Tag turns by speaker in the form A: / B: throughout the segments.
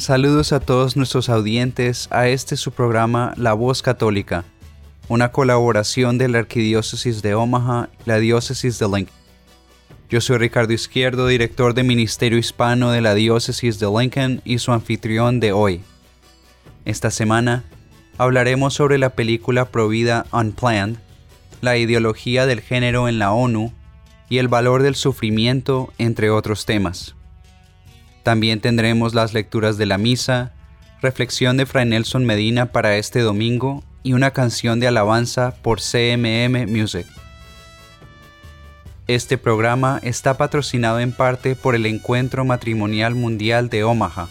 A: Saludos a todos nuestros audientes a este su programa La Voz Católica, una colaboración de la Arquidiócesis de Omaha y la Diócesis de Lincoln. Yo soy Ricardo Izquierdo, director de Ministerio Hispano de la Diócesis de Lincoln y su anfitrión de hoy. Esta semana hablaremos sobre la película Provida Unplanned, la ideología del género en la ONU y el valor del sufrimiento, entre otros temas. También tendremos las lecturas de la misa, reflexión de Fray Nelson Medina para este domingo y una canción de alabanza por CMM Music. Este programa está patrocinado en parte por el Encuentro Matrimonial Mundial de Omaha.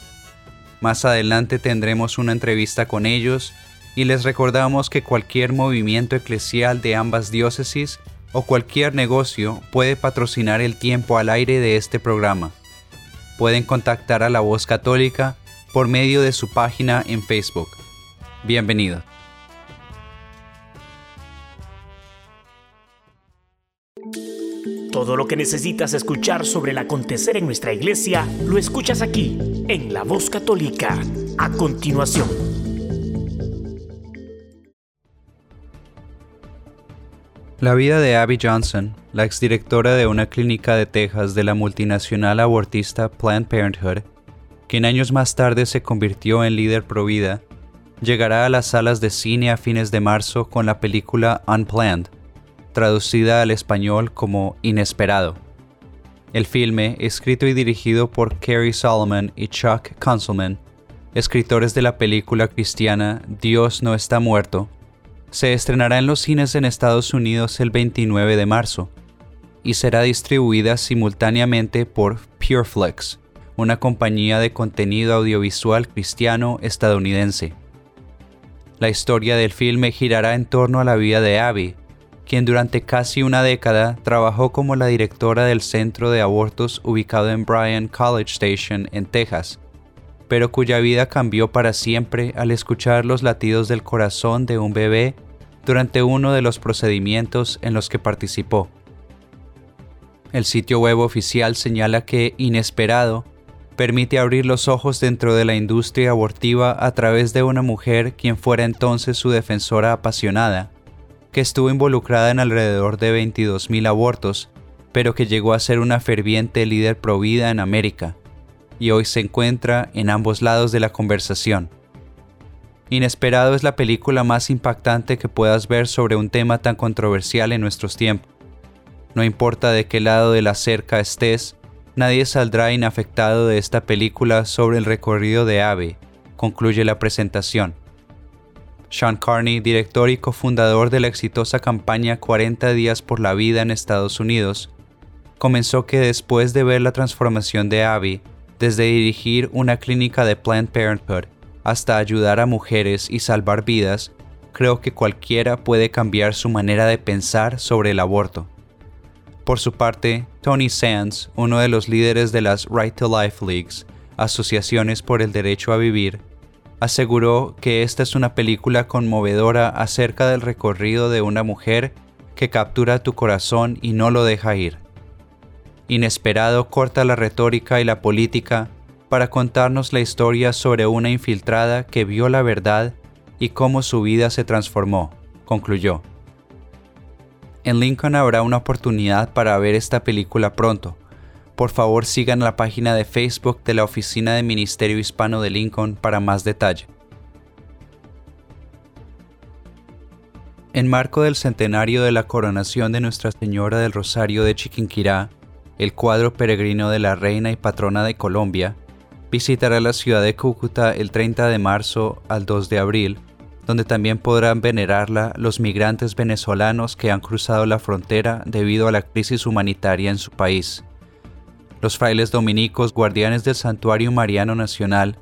A: Más adelante tendremos una entrevista con ellos y les recordamos que cualquier movimiento eclesial de ambas diócesis o cualquier negocio puede patrocinar el tiempo al aire de este programa pueden contactar a la voz católica por medio de su página en Facebook. Bienvenido.
B: Todo lo que necesitas escuchar sobre el acontecer en nuestra iglesia lo escuchas aquí, en La Voz Católica, a continuación.
A: La vida de Abby Johnson, la exdirectora de una clínica de Texas de la multinacional abortista Planned Parenthood, quien años más tarde se convirtió en líder pro vida, llegará a las salas de cine a fines de marzo con la película Unplanned, traducida al español como Inesperado. El filme, escrito y dirigido por Kerry Solomon y Chuck Conselman, escritores de la película cristiana Dios no está muerto, se estrenará en los cines en Estados Unidos el 29 de marzo y será distribuida simultáneamente por Pureflix, una compañía de contenido audiovisual cristiano estadounidense. La historia del filme girará en torno a la vida de Abby, quien durante casi una década trabajó como la directora del centro de abortos ubicado en Bryan College Station, en Texas, pero cuya vida cambió para siempre al escuchar los latidos del corazón de un bebé durante uno de los procedimientos en los que participó. El sitio web oficial señala que Inesperado permite abrir los ojos dentro de la industria abortiva a través de una mujer quien fuera entonces su defensora apasionada, que estuvo involucrada en alrededor de 22.000 abortos, pero que llegó a ser una ferviente líder pro vida en América y hoy se encuentra en ambos lados de la conversación. Inesperado es la película más impactante que puedas ver sobre un tema tan controversial en nuestros tiempos. No importa de qué lado de la cerca estés, nadie saldrá inafectado de esta película sobre el recorrido de Ave, concluye la presentación. Sean Carney, director y cofundador de la exitosa campaña 40 días por la vida en Estados Unidos, comenzó que después de ver la transformación de Abby, desde dirigir una clínica de Planned Parenthood hasta ayudar a mujeres y salvar vidas, creo que cualquiera puede cambiar su manera de pensar sobre el aborto. Por su parte, Tony Sands, uno de los líderes de las Right to Life Leagues, asociaciones por el derecho a vivir, aseguró que esta es una película conmovedora acerca del recorrido de una mujer que captura tu corazón y no lo deja ir inesperado corta la retórica y la política para contarnos la historia sobre una infiltrada que vio la verdad y cómo su vida se transformó, concluyó. En Lincoln habrá una oportunidad para ver esta película pronto. Por favor sigan la página de Facebook de la Oficina de Ministerio Hispano de Lincoln para más detalle. En marco del centenario de la coronación de Nuestra Señora del Rosario de Chiquinquirá, el cuadro peregrino de la reina y patrona de Colombia, visitará la ciudad de Cúcuta el 30 de marzo al 2 de abril, donde también podrán venerarla los migrantes venezolanos que han cruzado la frontera debido a la crisis humanitaria en su país. Los frailes dominicos guardianes del Santuario Mariano Nacional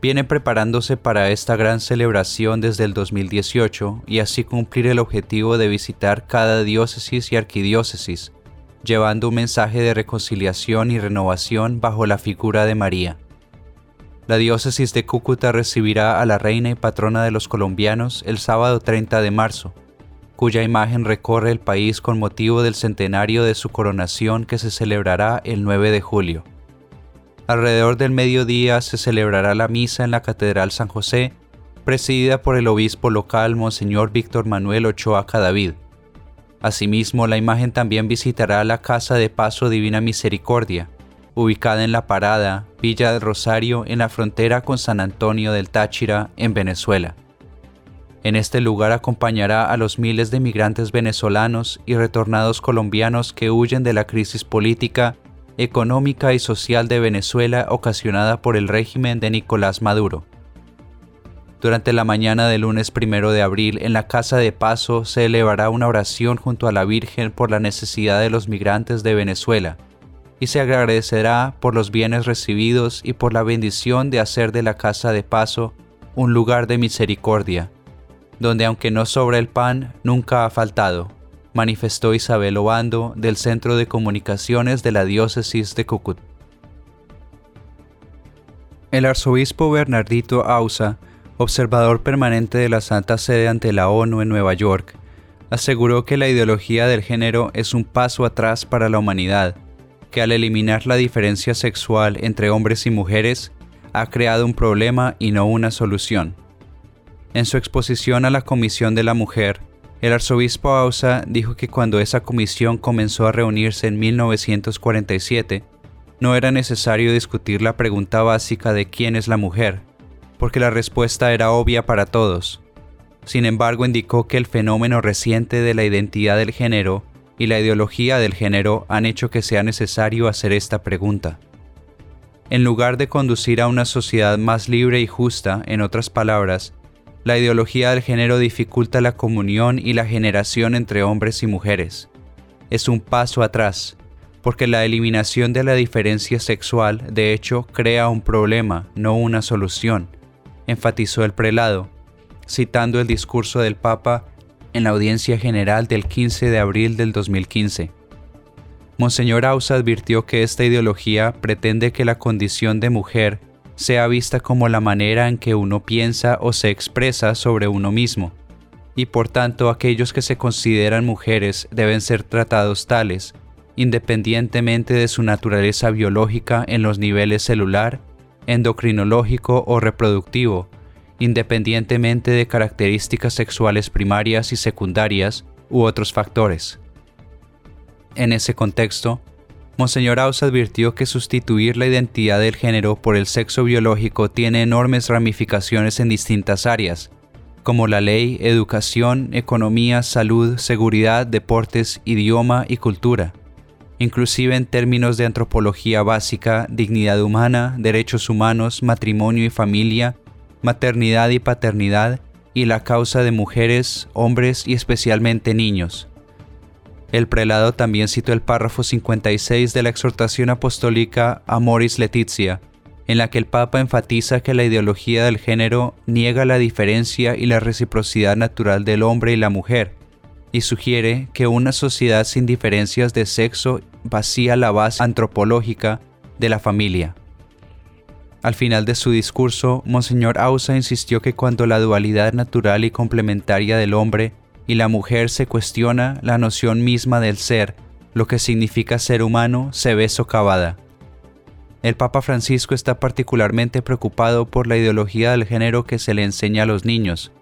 A: viene preparándose para esta gran celebración desde el 2018 y así cumplir el objetivo de visitar cada diócesis y arquidiócesis, llevando un mensaje de reconciliación y renovación bajo la figura de María. La diócesis de Cúcuta recibirá a la reina y patrona de los colombianos el sábado 30 de marzo, cuya imagen recorre el país con motivo del centenario de su coronación que se celebrará el 9 de julio. Alrededor del mediodía se celebrará la misa en la Catedral San José, presidida por el obispo local Monseñor Víctor Manuel Ochoa Cadavid. Asimismo, la imagen también visitará la Casa de Paso Divina Misericordia, ubicada en La Parada, Villa del Rosario, en la frontera con San Antonio del Táchira, en Venezuela. En este lugar acompañará a los miles de migrantes venezolanos y retornados colombianos que huyen de la crisis política económica y social de Venezuela ocasionada por el régimen de Nicolás Maduro. Durante la mañana del lunes primero de abril, en la Casa de Paso se elevará una oración junto a la Virgen por la necesidad de los migrantes de Venezuela, y se agradecerá por los bienes recibidos y por la bendición de hacer de la Casa de Paso un lugar de misericordia, donde aunque no sobra el pan, nunca ha faltado, manifestó Isabel Obando del Centro de Comunicaciones de la Diócesis de Cucut. El arzobispo Bernardito Ausa, observador permanente de la Santa Sede ante la ONU en Nueva York, aseguró que la ideología del género es un paso atrás para la humanidad, que al eliminar la diferencia sexual entre hombres y mujeres, ha creado un problema y no una solución. En su exposición a la Comisión de la Mujer, el arzobispo Ausa dijo que cuando esa comisión comenzó a reunirse en 1947, no era necesario discutir la pregunta básica de quién es la mujer, porque la respuesta era obvia para todos. Sin embargo, indicó que el fenómeno reciente de la identidad del género y la ideología del género han hecho que sea necesario hacer esta pregunta. En lugar de conducir a una sociedad más libre y justa, en otras palabras, la ideología del género dificulta la comunión y la generación entre hombres y mujeres. Es un paso atrás, porque la eliminación de la diferencia sexual de hecho crea un problema, no una solución, enfatizó el prelado, citando el discurso del Papa en la audiencia general del 15 de abril del 2015. Monseñor Ausa advirtió que esta ideología pretende que la condición de mujer sea vista como la manera en que uno piensa o se expresa sobre uno mismo, y por tanto aquellos que se consideran mujeres deben ser tratados tales, independientemente de su naturaleza biológica en los niveles celular, endocrinológico o reproductivo, independientemente de características sexuales primarias y secundarias u otros factores. En ese contexto, Monseñor Aus advirtió que sustituir la identidad del género por el sexo biológico tiene enormes ramificaciones en distintas áreas, como la ley, educación, economía, salud, seguridad, deportes, idioma y cultura, inclusive en términos de antropología básica, dignidad humana, derechos humanos, matrimonio y familia, maternidad y paternidad, y la causa de mujeres, hombres y especialmente niños. El prelado también citó el párrafo 56 de la exhortación apostólica Amoris Letizia, en la que el Papa enfatiza que la ideología del género niega la diferencia y la reciprocidad natural del hombre y la mujer, y sugiere que una sociedad sin diferencias de sexo vacía la base antropológica de la familia. Al final de su discurso, Monseñor Ausa insistió que cuando la dualidad natural y complementaria del hombre y la mujer se cuestiona la noción misma del ser, lo que significa ser humano, se ve socavada. El Papa Francisco está particularmente preocupado por la ideología del género que se le enseña a los niños,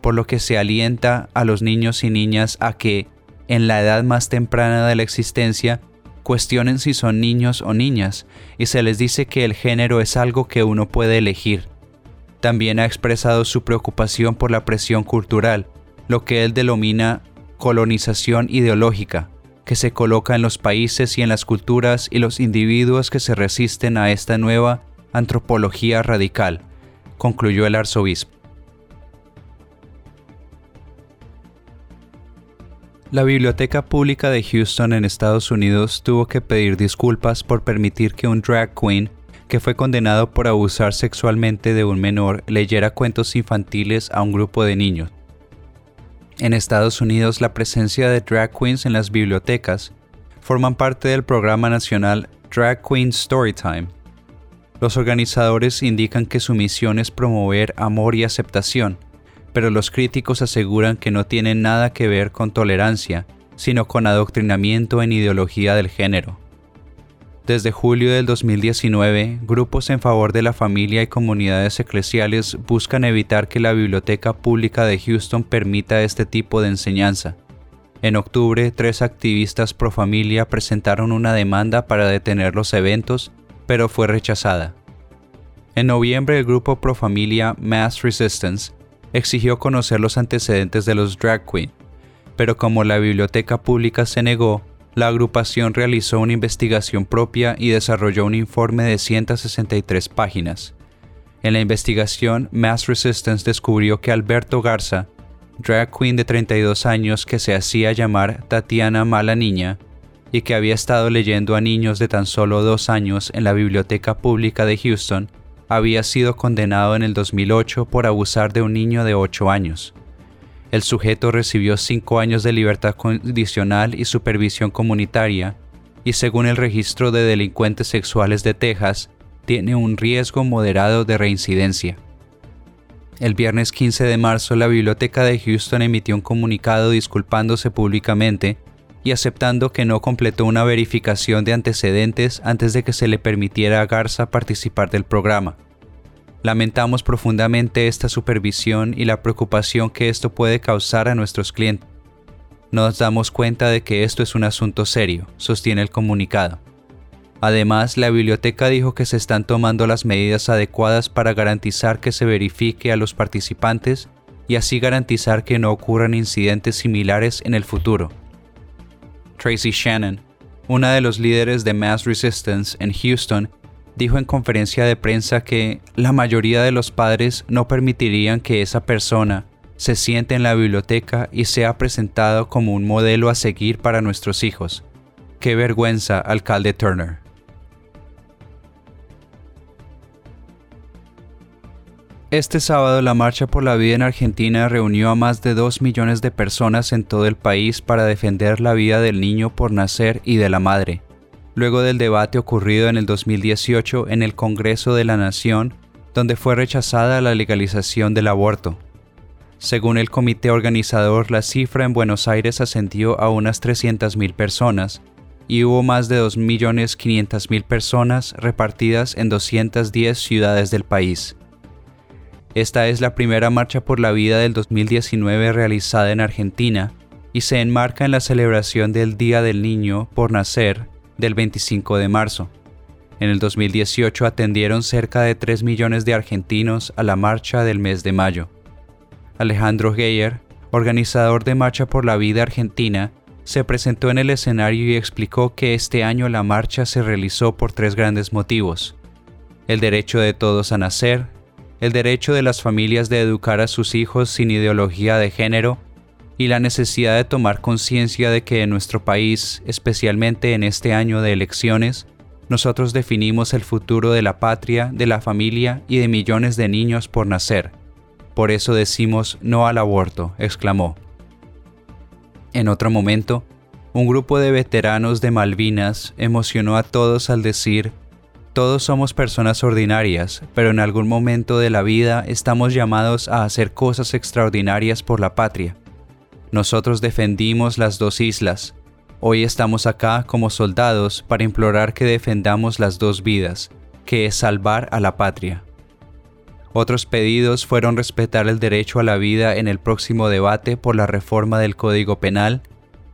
A: por lo que se alienta a los niños y niñas a que, en la edad más temprana de la existencia, cuestionen si son niños o niñas, y se les dice que el género es algo que uno puede elegir. También ha expresado su preocupación por la presión cultural, lo que él denomina colonización ideológica, que se coloca en los países y en las culturas y los individuos que se resisten a esta nueva antropología radical, concluyó el arzobispo. La Biblioteca Pública de Houston en Estados Unidos tuvo que pedir disculpas por permitir que un drag queen que fue condenado por abusar sexualmente de un menor, leyera cuentos infantiles a un grupo de niños. En Estados Unidos, la presencia de drag queens en las bibliotecas forman parte del programa nacional Drag Queen Storytime. Los organizadores indican que su misión es promover amor y aceptación, pero los críticos aseguran que no tienen nada que ver con tolerancia, sino con adoctrinamiento en ideología del género. Desde julio del 2019, grupos en favor de la familia y comunidades eclesiales buscan evitar que la Biblioteca Pública de Houston permita este tipo de enseñanza. En octubre, tres activistas pro familia presentaron una demanda para detener los eventos, pero fue rechazada. En noviembre, el grupo pro familia Mass Resistance exigió conocer los antecedentes de los drag queen, pero como la biblioteca pública se negó, la agrupación realizó una investigación propia y desarrolló un informe de 163 páginas. En la investigación, Mass Resistance descubrió que Alberto Garza, drag queen de 32 años que se hacía llamar Tatiana Mala Niña, y que había estado leyendo a niños de tan solo dos años en la Biblioteca Pública de Houston, había sido condenado en el 2008 por abusar de un niño de 8 años. El sujeto recibió 5 años de libertad condicional y supervisión comunitaria, y según el registro de delincuentes sexuales de Texas, tiene un riesgo moderado de reincidencia. El viernes 15 de marzo, la Biblioteca de Houston emitió un comunicado disculpándose públicamente y aceptando que no completó una verificación de antecedentes antes de que se le permitiera a Garza participar del programa. Lamentamos profundamente esta supervisión y la preocupación que esto puede causar a nuestros clientes. Nos damos cuenta de que esto es un asunto serio, sostiene el comunicado. Además, la biblioteca dijo que se están tomando las medidas adecuadas para garantizar que se verifique a los participantes y así garantizar que no ocurran incidentes similares en el futuro. Tracy Shannon, una de los líderes de Mass Resistance en Houston, dijo en conferencia de prensa que la mayoría de los padres no permitirían que esa persona se siente en la biblioteca y sea presentado como un modelo a seguir para nuestros hijos. Qué vergüenza, alcalde Turner. Este sábado la Marcha por la Vida en Argentina reunió a más de 2 millones de personas en todo el país para defender la vida del niño por nacer y de la madre. Luego del debate ocurrido en el 2018 en el Congreso de la Nación, donde fue rechazada la legalización del aborto. Según el comité organizador, la cifra en Buenos Aires ascendió a unas 300.000 personas y hubo más de 2.500.000 personas repartidas en 210 ciudades del país. Esta es la primera marcha por la vida del 2019 realizada en Argentina y se enmarca en la celebración del Día del Niño por Nacer del 25 de marzo. En el 2018 atendieron cerca de 3 millones de argentinos a la marcha del mes de mayo. Alejandro Geyer, organizador de Marcha por la Vida Argentina, se presentó en el escenario y explicó que este año la marcha se realizó por tres grandes motivos. El derecho de todos a nacer, el derecho de las familias de educar a sus hijos sin ideología de género y la necesidad de tomar conciencia de que en nuestro país, especialmente en este año de elecciones, nosotros definimos el futuro de la patria, de la familia y de millones de niños por nacer. Por eso decimos no al aborto, exclamó. En otro momento, un grupo de veteranos de Malvinas emocionó a todos al decir todos somos personas ordinarias, pero en algún momento de la vida estamos llamados a hacer cosas extraordinarias por la patria. Nosotros defendimos las dos islas. Hoy estamos acá como soldados para implorar que defendamos las dos vidas, que es salvar a la patria. Otros pedidos fueron respetar el derecho a la vida en el próximo debate por la reforma del Código Penal,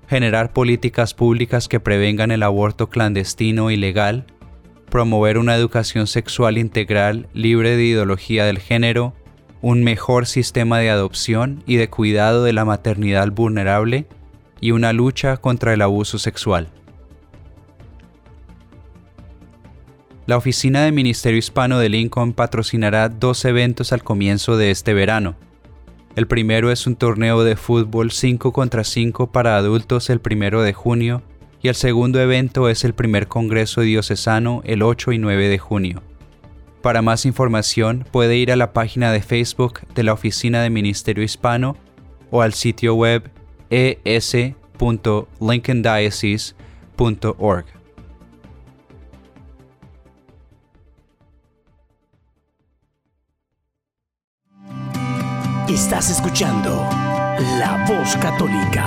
A: generar políticas públicas que prevengan el aborto clandestino y legal, promover una educación sexual integral libre de ideología del género, un mejor sistema de adopción y de cuidado de la maternidad vulnerable y una lucha contra el abuso sexual. La Oficina de Ministerio Hispano de Lincoln patrocinará dos eventos al comienzo de este verano. El primero es un torneo de fútbol 5 contra 5 para adultos el primero de junio y el segundo evento es el primer Congreso Diocesano el 8 y 9 de junio. Para más información puede ir a la página de Facebook de la Oficina de Ministerio Hispano o al sitio web es.lincolndiocese.org.
B: Estás escuchando La Voz Católica.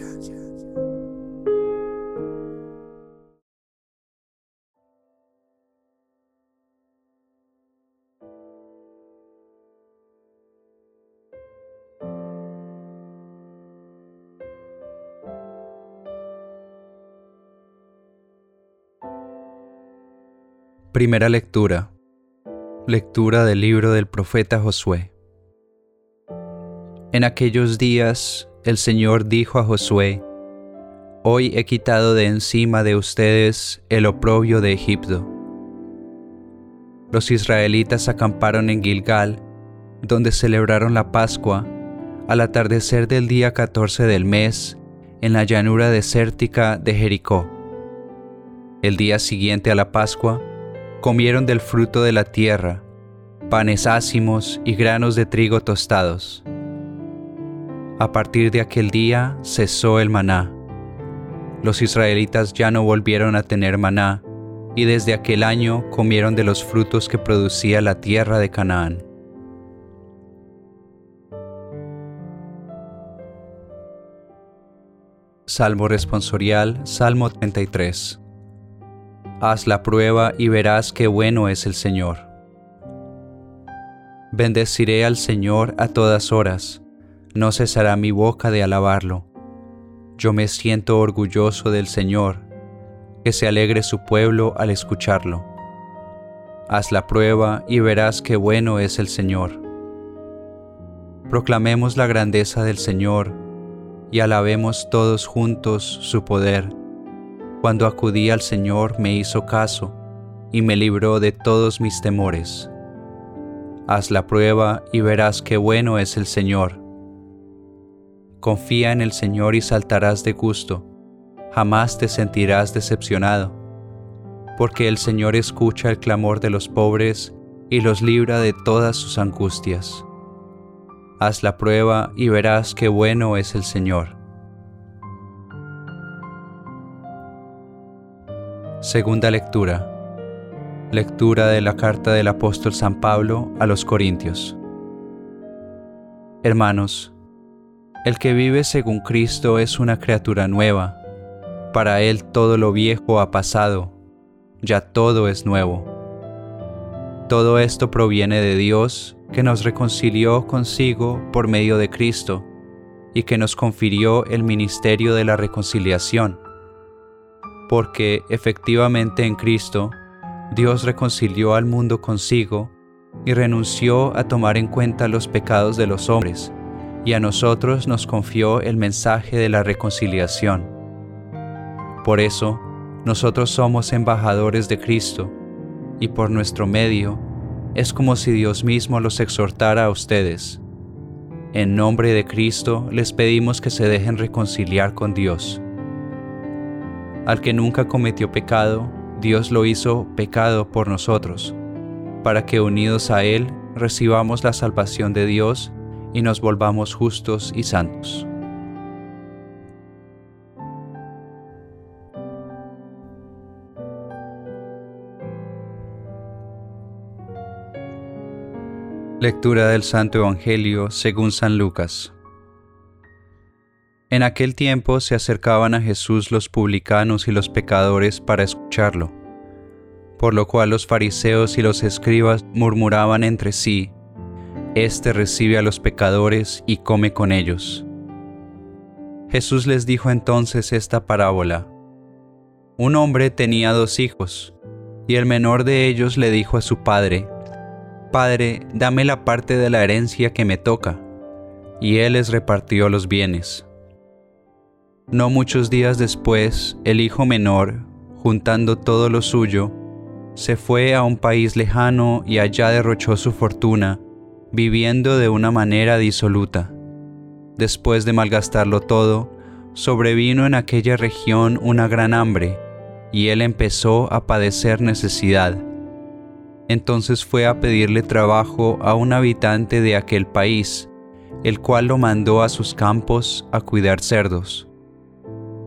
A: Primera lectura. Lectura del libro del profeta Josué. En aquellos días el Señor dijo a Josué, Hoy he quitado de encima de ustedes el oprobio de Egipto. Los israelitas acamparon en Gilgal, donde celebraron la Pascua, al atardecer del día 14 del mes, en la llanura desértica de Jericó. El día siguiente a la Pascua, comieron del fruto de la tierra, panes ácimos y granos de trigo tostados. A partir de aquel día cesó el maná. Los israelitas ya no volvieron a tener maná, y desde aquel año comieron de los frutos que producía la tierra de Canaán. Salmo responsorial, Salmo 33 haz la prueba y verás qué bueno es el Señor. Bendeciré al Señor a todas horas, no cesará mi boca de alabarlo. Yo me siento orgulloso del Señor, que se alegre su pueblo al escucharlo. Haz la prueba y verás qué bueno es el Señor. Proclamemos la grandeza del Señor y alabemos todos juntos su poder cuando acudí al Señor me hizo caso y me libró de todos mis temores. Haz la prueba y verás qué bueno es el Señor. Confía en el Señor y saltarás de gusto, jamás te sentirás decepcionado, porque el Señor escucha el clamor de los pobres y los libra de todas sus angustias. Haz la prueba y verás qué bueno es el Señor. Segunda lectura. Lectura de la carta del apóstol San Pablo a los Corintios. Hermanos, el que vive según Cristo es una criatura nueva. Para él todo lo viejo ha pasado, ya todo es nuevo. Todo esto proviene de Dios, que nos reconcilió consigo por medio de Cristo, y que nos confirió el ministerio de la reconciliación porque efectivamente en Cristo Dios reconcilió al mundo consigo y renunció a tomar en cuenta los pecados de los hombres, y a nosotros nos confió el mensaje de la reconciliación. Por eso, nosotros somos embajadores de Cristo, y por nuestro medio, es como si Dios mismo los exhortara a ustedes. En nombre de Cristo les pedimos que se dejen reconciliar con Dios. Al que nunca cometió pecado, Dios lo hizo pecado por nosotros, para que unidos a Él recibamos la salvación de Dios y nos volvamos justos y santos. Lectura del Santo Evangelio según San Lucas. En aquel tiempo se acercaban a Jesús los publicanos y los pecadores para escucharlo, por lo cual los fariseos y los escribas murmuraban entre sí, Este recibe a los pecadores y come con ellos. Jesús les dijo entonces esta parábola. Un hombre tenía dos hijos, y el menor de ellos le dijo a su padre, Padre, dame la parte de la herencia que me toca y él les repartió los bienes. No muchos días después, el hijo menor, juntando todo lo suyo, se fue a un país lejano y allá derrochó su fortuna, viviendo de una manera disoluta. Después de malgastarlo todo, sobrevino en aquella región una gran hambre, y él empezó a padecer necesidad. Entonces fue a pedirle trabajo a un habitante de aquel país, el cual lo mandó a sus campos a cuidar cerdos.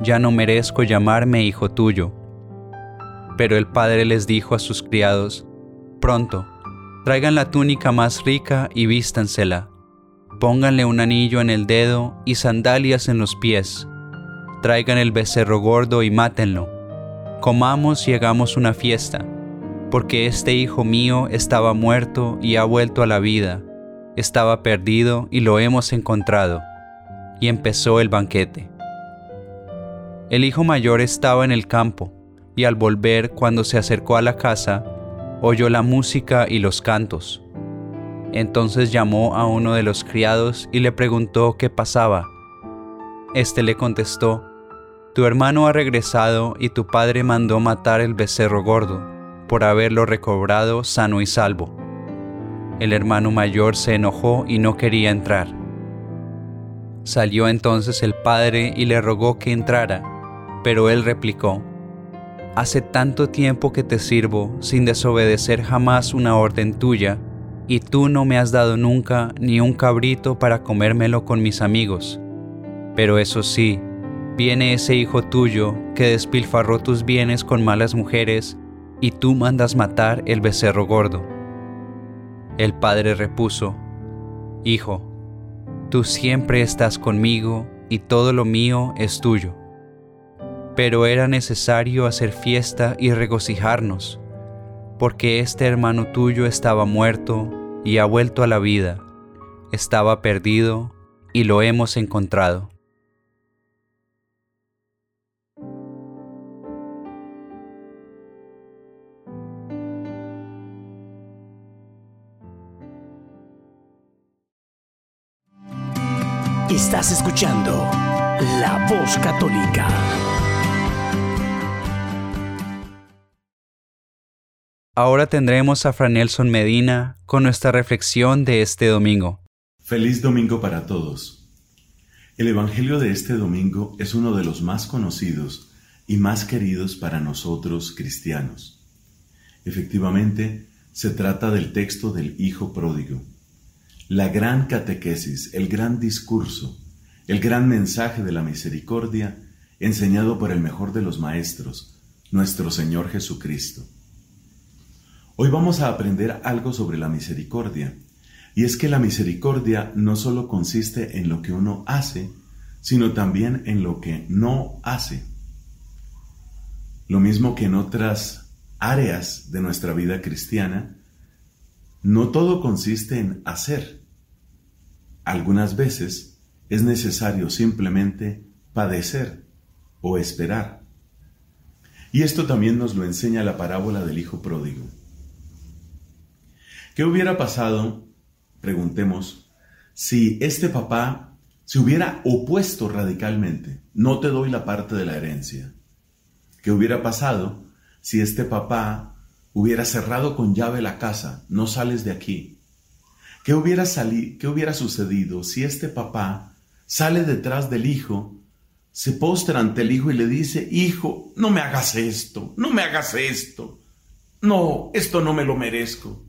A: ya no merezco llamarme hijo tuyo. Pero el padre les dijo a sus criados, Pronto, traigan la túnica más rica y vístansela, pónganle un anillo en el dedo y sandalias en los pies, traigan el becerro gordo y mátenlo, comamos y hagamos una fiesta, porque este hijo mío estaba muerto y ha vuelto a la vida, estaba perdido y lo hemos encontrado. Y empezó el banquete. El hijo mayor estaba en el campo, y al volver cuando se acercó a la casa, oyó la música y los cantos. Entonces llamó a uno de los criados y le preguntó qué pasaba. Este le contestó, Tu hermano ha regresado y tu padre mandó matar el becerro gordo, por haberlo recobrado sano y salvo. El hermano mayor se enojó y no quería entrar. Salió entonces el padre y le rogó que entrara pero él replicó, Hace tanto tiempo que te sirvo sin desobedecer jamás una orden tuya, y tú no me has dado nunca ni un cabrito para comérmelo con mis amigos. Pero eso sí, viene ese hijo tuyo que despilfarró tus bienes con malas mujeres, y tú mandas matar el becerro gordo. El padre repuso, Hijo, tú siempre estás conmigo y todo lo mío es tuyo pero era necesario hacer fiesta y regocijarnos, porque este hermano tuyo estaba muerto y ha vuelto a la vida, estaba perdido y lo hemos encontrado.
B: Estás escuchando La Voz Católica.
A: Ahora tendremos a Fran Nelson Medina con nuestra reflexión de este domingo.
C: Feliz domingo para todos. El Evangelio de este domingo es uno de los más conocidos y más queridos para nosotros cristianos. Efectivamente, se trata del texto del Hijo Pródigo. La gran catequesis, el gran discurso, el gran mensaje de la misericordia enseñado por el mejor de los maestros, nuestro Señor Jesucristo. Hoy vamos a aprender algo sobre la misericordia. Y es que la misericordia no solo consiste en lo que uno hace, sino también en lo que no hace. Lo mismo que en otras áreas de nuestra vida cristiana, no todo consiste en hacer. Algunas veces es necesario simplemente padecer o esperar. Y esto también nos lo enseña la parábola del Hijo Pródigo. ¿Qué hubiera pasado, preguntemos, si este papá se hubiera opuesto radicalmente? No te doy la parte de la herencia. ¿Qué hubiera pasado si este papá hubiera cerrado con llave la casa? No sales de aquí. ¿Qué hubiera, ¿Qué hubiera sucedido si este papá sale detrás del hijo se postra ante el hijo y le dice, hijo, no me hagas esto, no me hagas esto, no, esto no me lo merezco.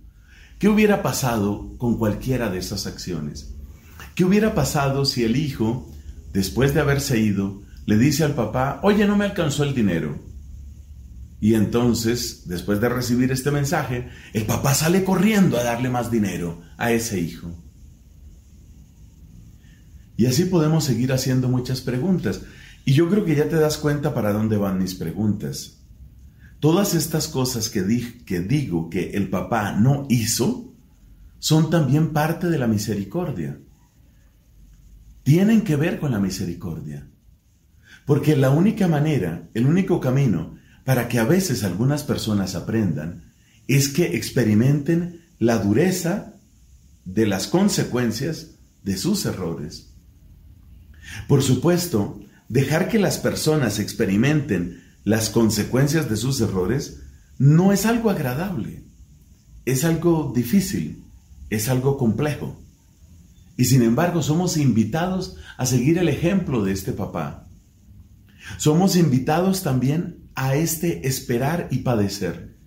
C: ¿Qué hubiera pasado con cualquiera de esas acciones? ¿Qué hubiera pasado si el hijo, después de haberse ido, le dice al papá, oye, no me alcanzó el dinero? Y entonces, después de recibir este mensaje, el papá sale corriendo a darle más dinero a ese hijo. Y así podemos seguir haciendo muchas preguntas. Y yo creo que ya te das cuenta para dónde van mis preguntas. Todas estas cosas que, que digo que el papá no hizo son también parte de la misericordia. Tienen que ver con la misericordia. Porque la única manera, el único camino para que a veces algunas personas aprendan es que experimenten la dureza de las consecuencias de sus errores. Por supuesto, dejar que las personas experimenten las consecuencias de sus errores no es algo agradable, es algo difícil, es algo complejo. Y sin embargo somos invitados a seguir el ejemplo de este papá. Somos invitados también a este esperar y padecer.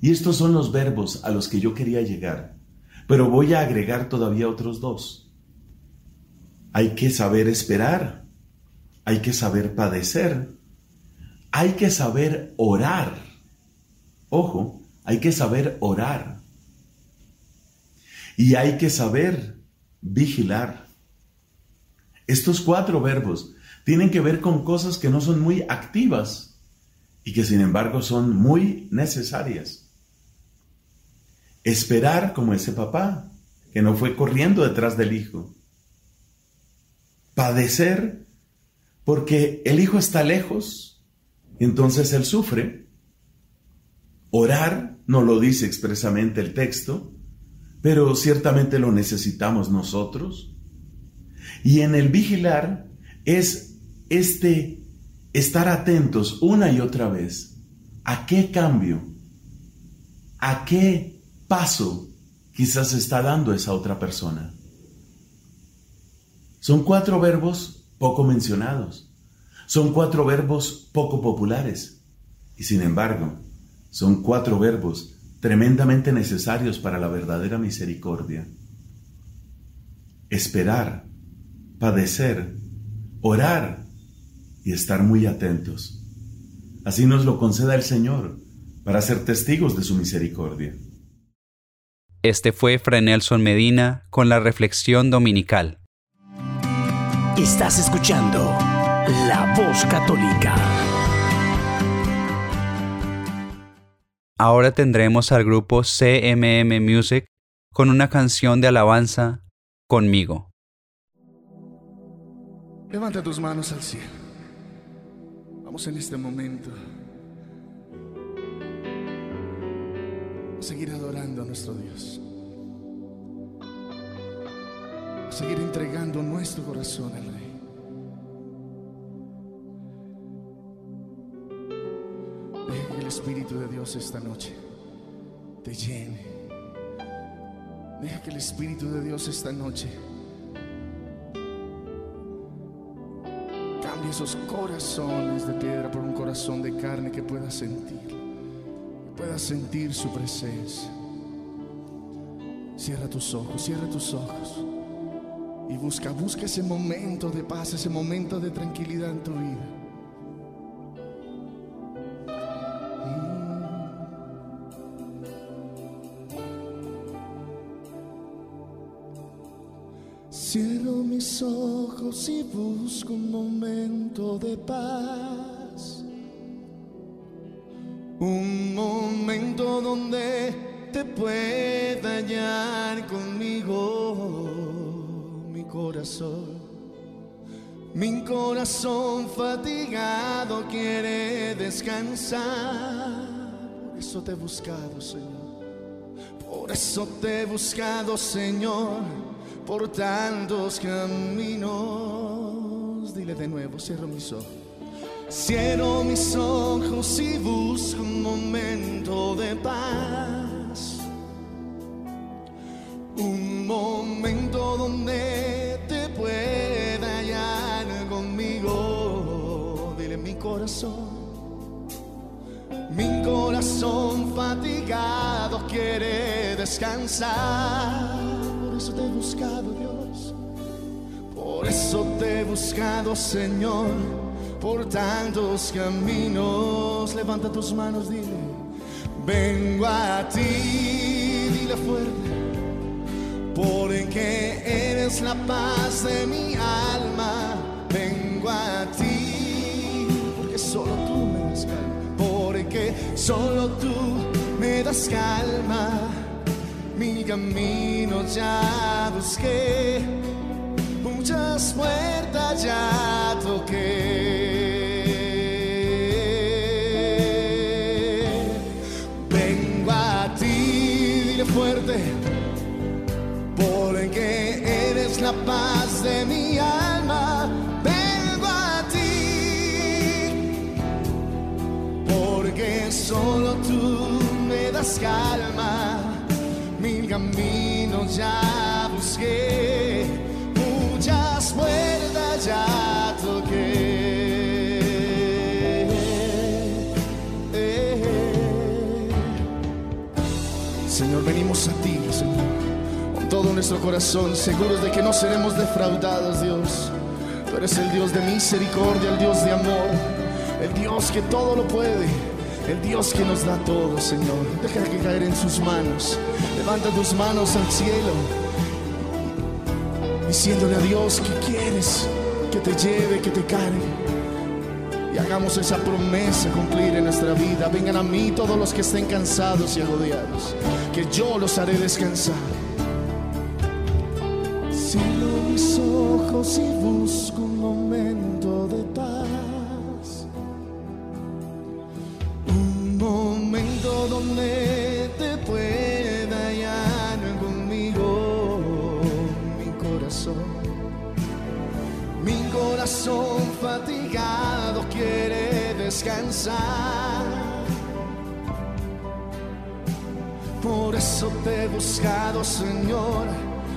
C: Y estos son los verbos a los que yo quería llegar, pero voy a agregar todavía otros dos. Hay que saber esperar, hay que saber padecer, hay que saber orar. Ojo, hay que saber orar. Y hay que saber vigilar. Estos cuatro verbos tienen que ver con cosas que no son muy activas, y que sin embargo son muy necesarias. Esperar como ese papá, que no fue corriendo detrás del hijo. Padecer porque el hijo está lejos, entonces él sufre. Orar, no lo dice expresamente el texto, pero ciertamente lo necesitamos nosotros. Y en el vigilar es este estar atentos una y otra vez a qué cambio, a qué paso quizás está dando esa otra persona. Son cuatro verbos poco mencionados, son cuatro verbos poco populares y sin embargo son cuatro verbos tremendamente necesarios para la verdadera misericordia. Esperar, padecer, orar y estar muy atentos. Así nos lo conceda el Señor para ser testigos de su misericordia.
A: Este fue Fray Nelson Medina con la reflexión dominical.
B: Estás escuchando La Voz Católica.
A: Ahora tendremos al grupo CMM Music con una canción de alabanza, Conmigo.
D: Levanta tus manos al cielo. Vamos en este momento a seguir adorando a nuestro Dios. A seguir entregando nuestro corazón al Rey. El Espíritu de Dios esta noche te llene. Deja que el Espíritu de Dios esta noche esos corazones de piedra por un corazón de carne que pueda sentir, que pueda sentir su presencia. Cierra tus ojos, cierra tus ojos y busca, busca ese momento de paz, ese momento de tranquilidad en tu vida. Mis ojos y busco un momento de paz. Un momento donde te pueda hallar conmigo mi corazón. Mi corazón fatigado quiere descansar. Por eso te he buscado, Señor. Por eso te he buscado, Señor por tantos caminos. Dile de nuevo, cierro mis ojos. Cierro mis ojos y busco un momento de paz. Un momento donde te pueda hallar conmigo. corazón. Mi corazón fatigado quiere descansar. Por eso te he buscado, Dios. Por eso te he buscado, Señor. Por tantos caminos. Levanta tus manos, dile. Vengo a ti, dile fuerte. Porque eres la paz de mi alma. Vengo a ti. Porque solo tú me das calma. Porque solo tú me das calma. Mi camino ya busqué. Muchas puertas ya toqué. Vengo a ti, dile fuerte, porque eres la paz de mi alma. Vengo a ti, porque solo tú me das calma. Mil caminos ya busqué, muchas puertas ya toqué. Señor, venimos a ti, Señor, con todo nuestro corazón, seguros de que no seremos defraudados, Dios. Tú eres el Dios de misericordia, el Dios de amor, el Dios que todo lo puede, el Dios que nos da todo, Señor. Deja que caer en sus manos. Levanta tus manos al cielo, diciéndole a Dios que quieres que te lleve, que te cargue. Y hagamos esa promesa cumplir en nuestra vida. Vengan a mí todos los que estén cansados y agobiados, que yo los haré descansar. Cierro mis ojos y busco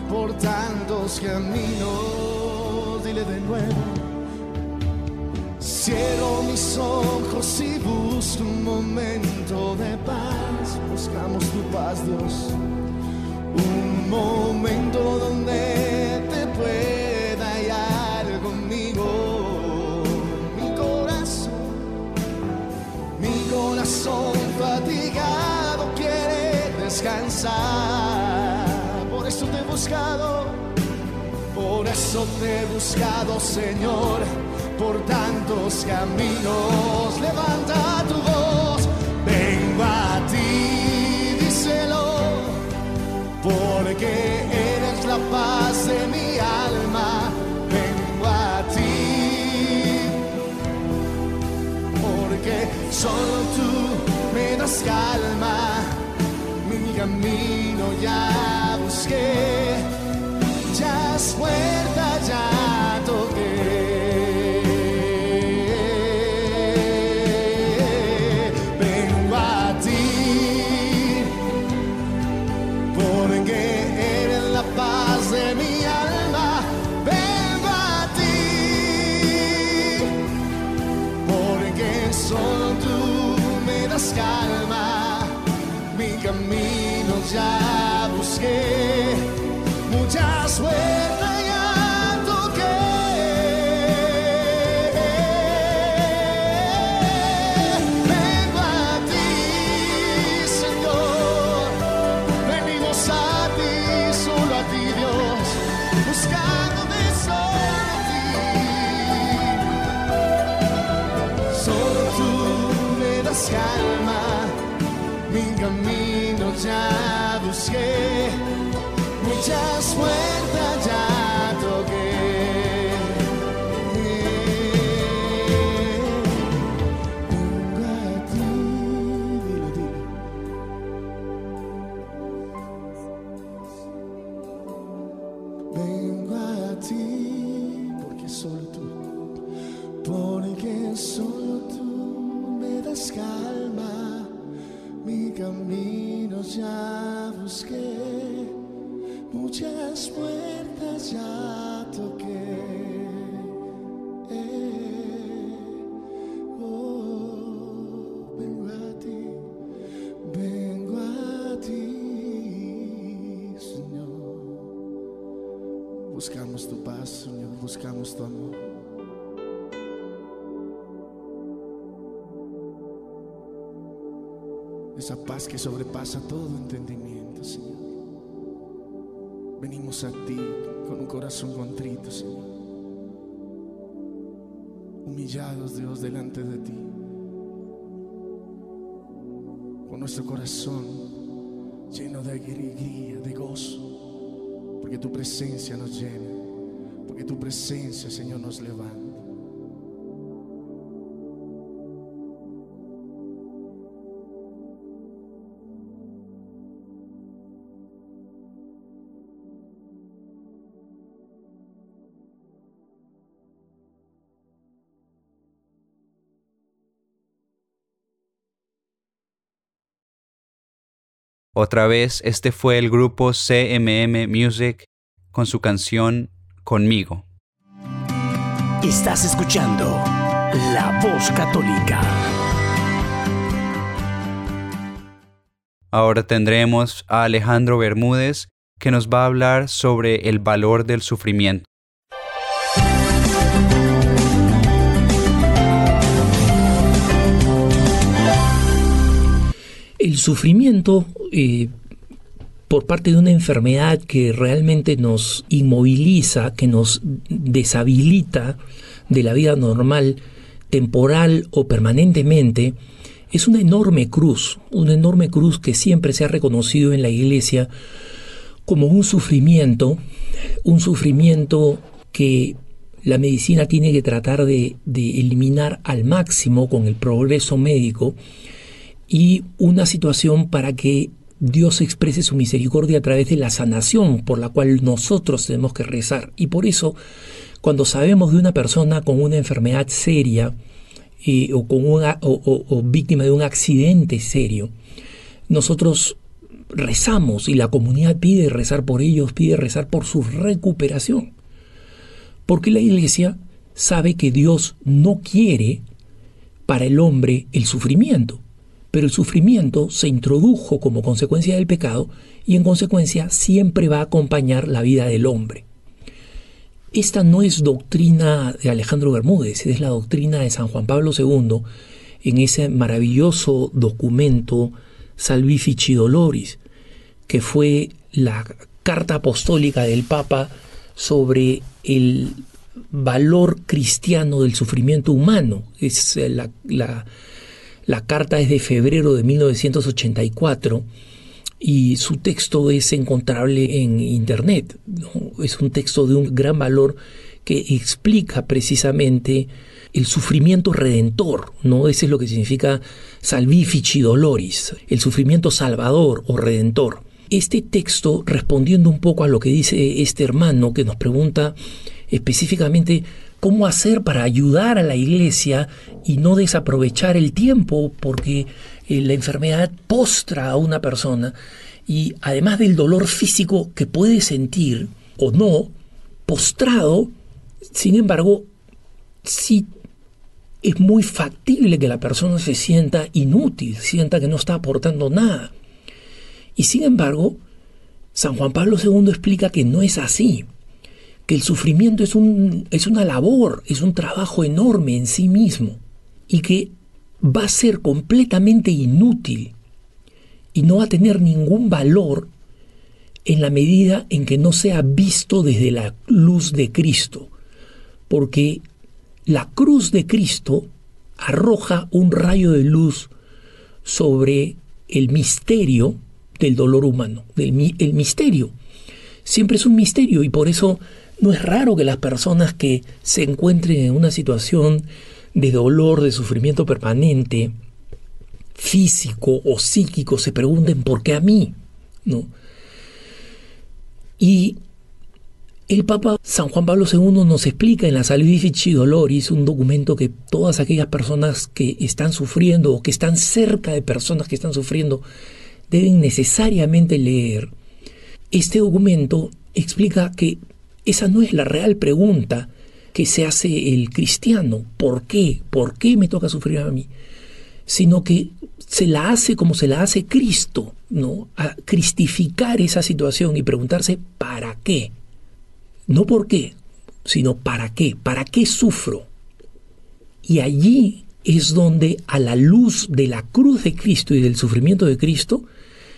D: por tantos caminos. Dile de nuevo. Cierro mis ojos y busco un momento de paz. Buscamos tu paz, Dios. Un momento donde te pueda hallar conmigo. Mi corazón, mi corazón fatigado quiere descansar. Buscado, por eso te he buscado, Señor, por tantos caminos. Levanta tu voz, vengo a ti, díselo porque eres la paz de mi alma. Vengo a ti, porque solo tú me das calma. Mi camino ya busqué, ya es puerta ya ya busqué, muchas vueltas muchas puertas ya toqué. Vengo a ti, dile, dile. Vengo a ti porque solo tú, porque solo tú me das calma. Mi camino ya busqué, Muchas puertas ya toqué. Eh, oh, ven a ti, ven a ti, Señor. Buscamos tu paz, Señor, buscamos tu amor. Esa paz que sobrepasa todo entendimiento. Venimos a ti con un corazón contrito, Señor. Humillados, Dios, delante de ti. Con nuestro corazón lleno de alegría, de gozo. Porque tu presencia nos llena. Porque tu presencia, Señor, nos levanta.
A: Otra vez, este fue el grupo CMM Music con su canción Conmigo.
B: Estás escuchando La Voz Católica.
A: Ahora tendremos a Alejandro Bermúdez que nos va a hablar sobre el valor del sufrimiento.
E: El sufrimiento eh, por parte de una enfermedad que realmente nos inmoviliza, que nos deshabilita de la vida normal, temporal o permanentemente, es una enorme cruz, una enorme cruz que siempre se ha reconocido en la iglesia como un sufrimiento, un sufrimiento que la medicina tiene que tratar de, de eliminar al máximo con el progreso médico y una situación para que Dios exprese su misericordia a través de la sanación por la cual nosotros tenemos que rezar. Y por eso, cuando sabemos de una persona con una enfermedad seria eh, o, con una, o víctima de un accidente serio, nosotros rezamos y la comunidad pide rezar por ellos, pide rezar por su recuperación. Porque la iglesia sabe que Dios no quiere para el hombre el sufrimiento pero el sufrimiento se introdujo como consecuencia del pecado y en consecuencia siempre va a acompañar la vida del hombre. Esta no es doctrina de Alejandro Bermúdez, es la doctrina de San Juan Pablo II en ese maravilloso documento Salvifici Doloris, que fue la carta apostólica del Papa sobre el valor cristiano del sufrimiento humano. Es la, la la carta es de febrero de 1984 y su texto es encontrable en Internet. Es un texto de un gran valor que explica precisamente el sufrimiento redentor, ¿no? Ese es lo que significa salvifici doloris, el sufrimiento salvador o redentor. Este texto, respondiendo un poco a lo que dice este hermano que nos pregunta específicamente cómo hacer para ayudar a la iglesia y no desaprovechar el tiempo porque eh, la enfermedad postra a una persona y además del dolor físico que puede sentir o no, postrado, sin embargo, sí es muy factible que la persona se sienta inútil, sienta que no está aportando nada. Y sin embargo, San Juan Pablo II explica que no es así que el sufrimiento es, un, es una labor, es un trabajo enorme en sí mismo y que va a ser completamente inútil y no va a tener ningún valor en la medida en que no sea visto desde la luz de Cristo, porque la cruz de Cristo arroja un rayo de luz sobre el misterio del dolor humano, el misterio. Siempre es un misterio y por eso no es raro que las personas que se encuentren en una situación de dolor, de sufrimiento permanente, físico o psíquico, se pregunten por qué a mí, ¿no? Y el Papa San Juan Pablo II nos explica en la Salvifici Doloris, un documento que todas aquellas personas que están sufriendo o que están cerca de personas que están sufriendo deben necesariamente leer. Este documento explica que esa no es la real pregunta que se hace el cristiano. ¿Por qué? ¿Por qué me toca sufrir a mí? Sino que se la hace como se la hace Cristo, ¿no? A cristificar esa situación y preguntarse ¿para qué? No por qué. sino ¿para qué? ¿Para qué sufro? Y allí es donde a la luz de la cruz de Cristo y del sufrimiento de Cristo,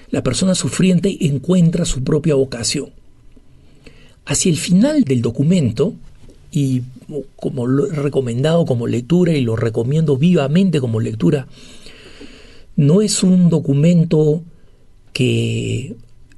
E: la persona sufriente encuentra su propia vocación. Hacia el final del documento, y como lo he recomendado como lectura y lo recomiendo vivamente como lectura, no es un documento que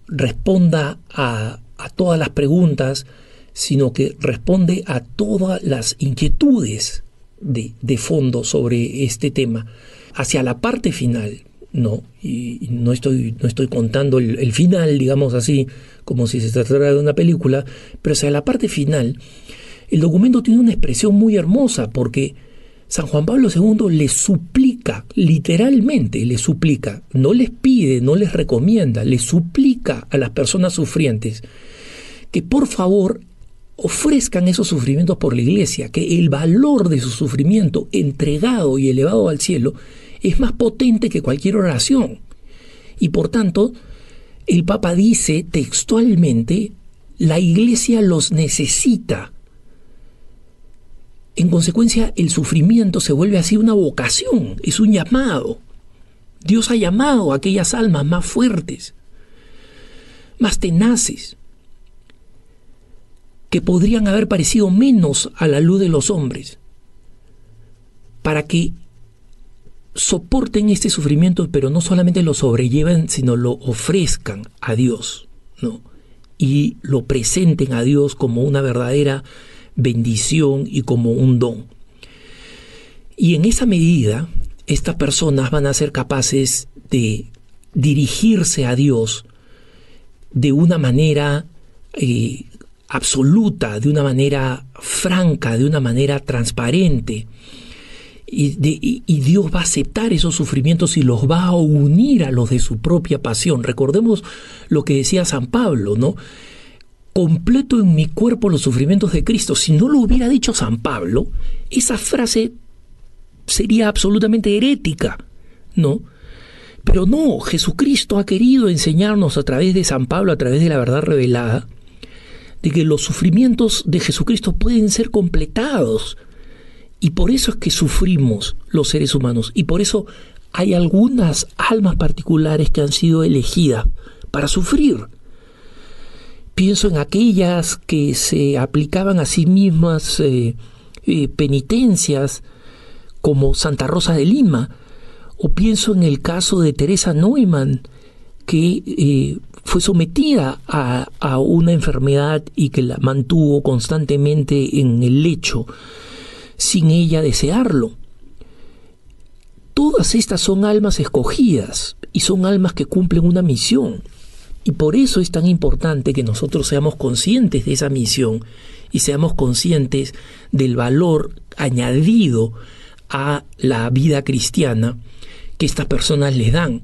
E: responda a, todas las preguntas, sino que responde a todas las inquietudes de, fondo sobre este tema. Hacia la parte final, no, y no estoy, no estoy contando el, final, digamos así, como si se tratara de una película, pero hacia la parte final, el documento tiene una expresión muy hermosa porque San Juan Pablo II les suplica, literalmente les suplica, no les pide, no les recomienda, les suplica a las personas sufrientes que por favor ofrezcan esos sufrimientos por la iglesia, que el valor de su sufrimiento entregado y elevado al cielo es más potente que cualquier oración. Y por tanto, el Papa dice textualmente, la iglesia los necesita en consecuencia, el sufrimiento se vuelve así una vocación, es un llamado. Dios ha llamado a aquellas almas más fuertes, más tenaces, que podrían haber parecido menos a la luz de los hombres, para que soporten este sufrimiento, pero no solamente lo sobrelleven, sino lo ofrezcan a Dios, ¿no? Y lo presenten a Dios como una verdadera bendición y como un don. Y en esa medida, estas personas van a ser capaces de dirigirse a Dios de una manera eh, absoluta, de una manera franca, de una manera transparente. Y, Dios va a aceptar esos sufrimientos y los va a unir a los de su propia pasión. Recordemos lo que decía San Pablo, ¿no? completo en mi cuerpo los sufrimientos de Cristo. Si no lo hubiera dicho San Pablo, esa frase sería absolutamente herética, ¿no? Pero no, Jesucristo ha querido enseñarnos a través de San Pablo, a través de la verdad revelada, de que los sufrimientos de Jesucristo pueden ser completados. Y por eso es que sufrimos los seres humanos. Y por eso hay algunas almas particulares que han sido elegidas para sufrir. Pienso en aquellas que se aplicaban a sí mismas eh, eh, penitencias, como Santa Rosa de Lima, o pienso en el caso de Teresa Neumann, que eh, fue sometida a, a, una enfermedad y que la mantuvo constantemente en el lecho sin ella desearlo. Todas estas son almas escogidas y son almas que cumplen una misión. Y por eso es tan importante que nosotros seamos conscientes de esa misión y seamos conscientes del valor añadido a la vida cristiana que estas personas le dan.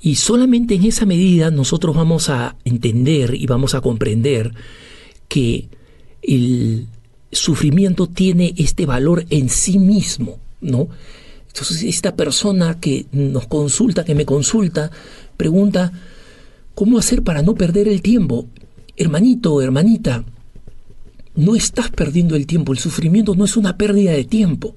E: Y solamente en esa medida nosotros vamos a entender y vamos a comprender que el sufrimiento tiene este valor en sí mismo, ¿no? Entonces esta persona que nos consulta, que me consulta, pregunta, ¿Cómo hacer para no perder el tiempo? Hermanito, hermanita, no estás perdiendo el tiempo, el sufrimiento no es una pérdida de tiempo.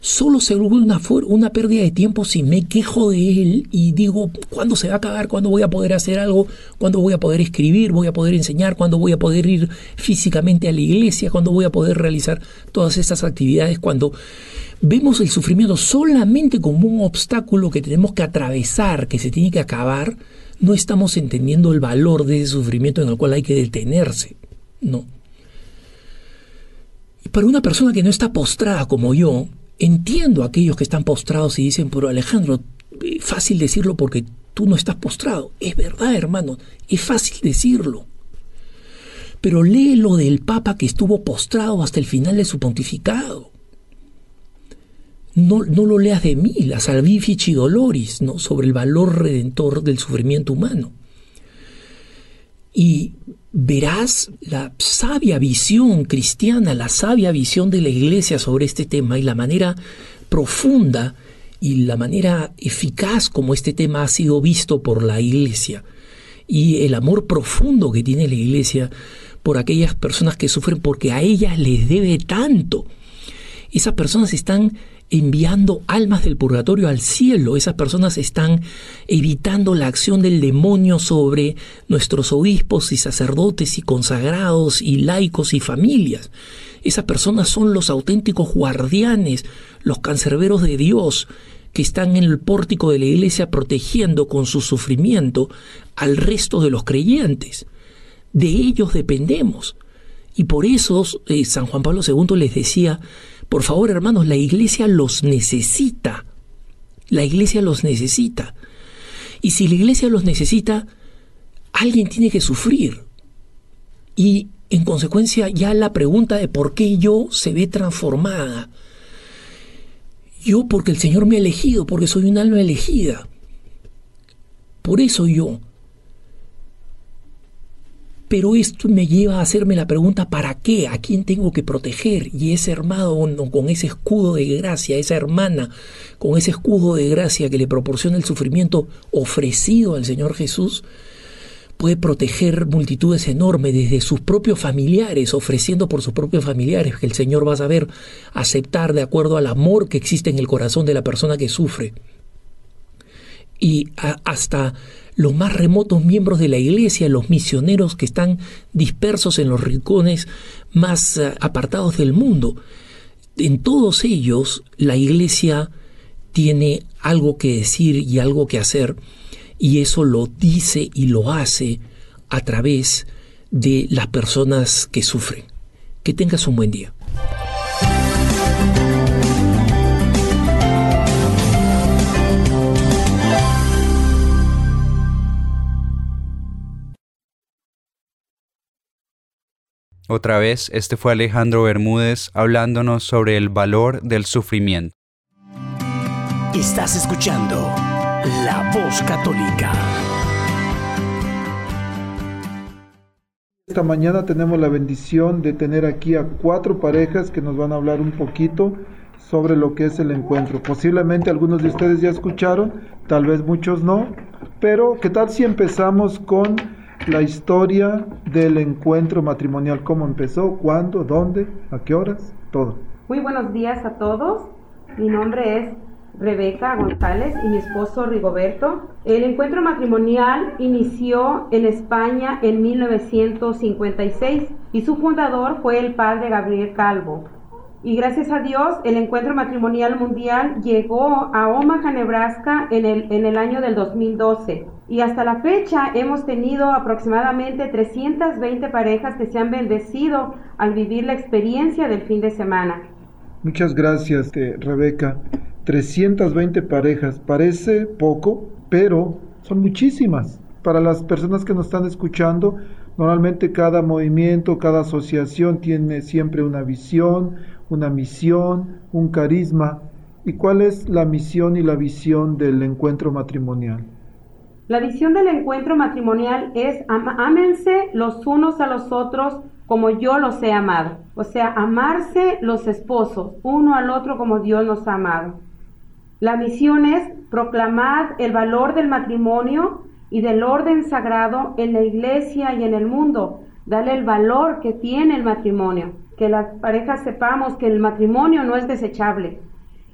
E: Solo se una, una pérdida de tiempo si me quejo de él y digo, ¿cuándo se va a acabar? ¿Cuándo voy a poder hacer algo? ¿Cuándo voy a poder escribir? ¿Voy a poder enseñar? ¿Cuándo voy a poder ir físicamente a la iglesia? ¿Cuándo voy a poder realizar todas estas actividades? Cuando vemos el sufrimiento solamente como un obstáculo que tenemos que atravesar, que se tiene que acabar, no estamos entendiendo el valor de ese sufrimiento en el cual hay que detenerse. No. Para una persona que no está postrada como yo, entiendo a aquellos que están postrados y dicen, pero Alejandro, es fácil decirlo porque tú no estás postrado. Es verdad, hermano, es fácil decirlo. Pero lee lo del Papa que estuvo postrado hasta el final de su pontificado no, lo leas de mí, la salvifici doloris, ¿no? sobre el valor redentor del sufrimiento humano. Y verás la sabia visión cristiana, la sabia visión de la iglesia sobre este tema y la manera profunda y la manera eficaz como este tema ha sido visto por la iglesia y el amor profundo que tiene la iglesia por aquellas personas que sufren porque a ellas les debe tanto. Esas personas están enviando almas del purgatorio al cielo. Esas personas están evitando la acción del demonio sobre nuestros obispos y sacerdotes y consagrados y laicos y familias. Esas personas son los auténticos guardianes, los cancerberos de Dios, que están en el pórtico de la iglesia protegiendo con su sufrimiento al resto de los creyentes. De ellos dependemos. Y por eso eh, San Juan Pablo II les decía, por favor hermanos, la iglesia los necesita. La iglesia los necesita. Y si la iglesia los necesita, alguien tiene que sufrir. Y en consecuencia ya la pregunta de por qué yo se ve transformada. Yo porque el Señor me ha elegido, porque soy un alma elegida. Por eso yo. Pero esto me lleva a hacerme la pregunta, ¿para qué? ¿A quién tengo que proteger? Y ese hermano con ese escudo de gracia, esa hermana con ese escudo de gracia que le proporciona el sufrimiento ofrecido al Señor Jesús, puede proteger multitudes enormes desde sus propios familiares, ofreciendo por sus propios familiares, que el Señor va a saber aceptar de acuerdo al amor que existe en el corazón de la persona que sufre. Y hasta los más remotos miembros de la iglesia, los misioneros que están dispersos en los rincones más eh, apartados del mundo. En todos ellos la iglesia tiene algo que decir y algo que hacer y eso lo dice y lo hace a través de las personas que sufren. Que tengas un buen día.
A: Otra vez, este fue Alejandro Bermúdez hablándonos sobre el valor del sufrimiento.
B: Estás escuchando la voz católica.
F: Esta mañana tenemos la bendición de tener aquí a cuatro parejas que nos van a hablar un poquito sobre lo que es el encuentro. Posiblemente algunos de ustedes ya escucharon, tal vez muchos no, pero ¿qué tal si empezamos con la historia del encuentro matrimonial? ¿Cómo empezó? ¿Cuándo? ¿Dónde? ¿A qué horas? Todo.
G: Muy buenos días a todos. Mi nombre es Rebeca González y mi esposo Rigoberto. El encuentro matrimonial inició en España en 1956 y su fundador fue el padre Gabriel Calvo. Y gracias a Dios, el encuentro matrimonial mundial llegó a Omaha, Nebraska en el, en el año del 2012. Y hasta la fecha hemos tenido aproximadamente 320 parejas que se han bendecido al vivir la experiencia del fin de semana.
F: Muchas gracias, eh, Rebeca. 320 parejas. Parece poco, pero son muchísimas. Para las personas que nos están escuchando, normalmente cada movimiento, cada asociación tiene siempre una visión, una misión, un carisma. ¿Y cuál es la misión y la visión del encuentro matrimonial?
G: La visión del encuentro matrimonial es ámense los unos a los otros como yo los he amado. O sea, amarse los esposos uno al otro como Dios nos ha amado. La misión es proclamar el valor del matrimonio y del orden sagrado en la iglesia y en el mundo. Darle el valor que tiene el matrimonio. Que las parejas sepamos que el matrimonio no es desechable.